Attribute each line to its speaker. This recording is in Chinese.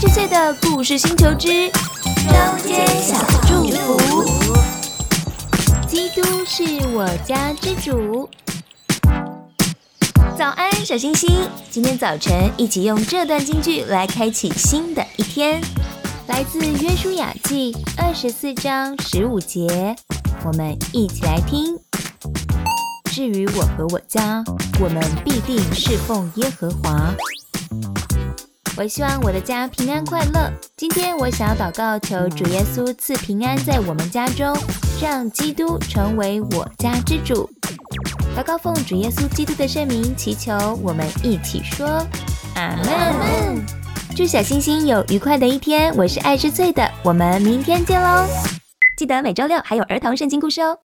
Speaker 1: 之岁的故事星球之中间小祝福。基督是我家之主。早安，小星星！今天早晨一起用这段京剧来开启新的一天，来自约书亚记二十四章十五节，我们一起来听。至于我和我家，我们必定侍奉耶和华。我希望我的家平安快乐。今天我想要祷告，求主耶稣赐平安在我们家中，让基督成为我家之主。祷告奉主耶稣基督的圣名祈求，我们一起说阿门。祝小星星有愉快的一天。我是爱之翠的，我们明天见喽！记得每周六还有儿童圣经故事哦。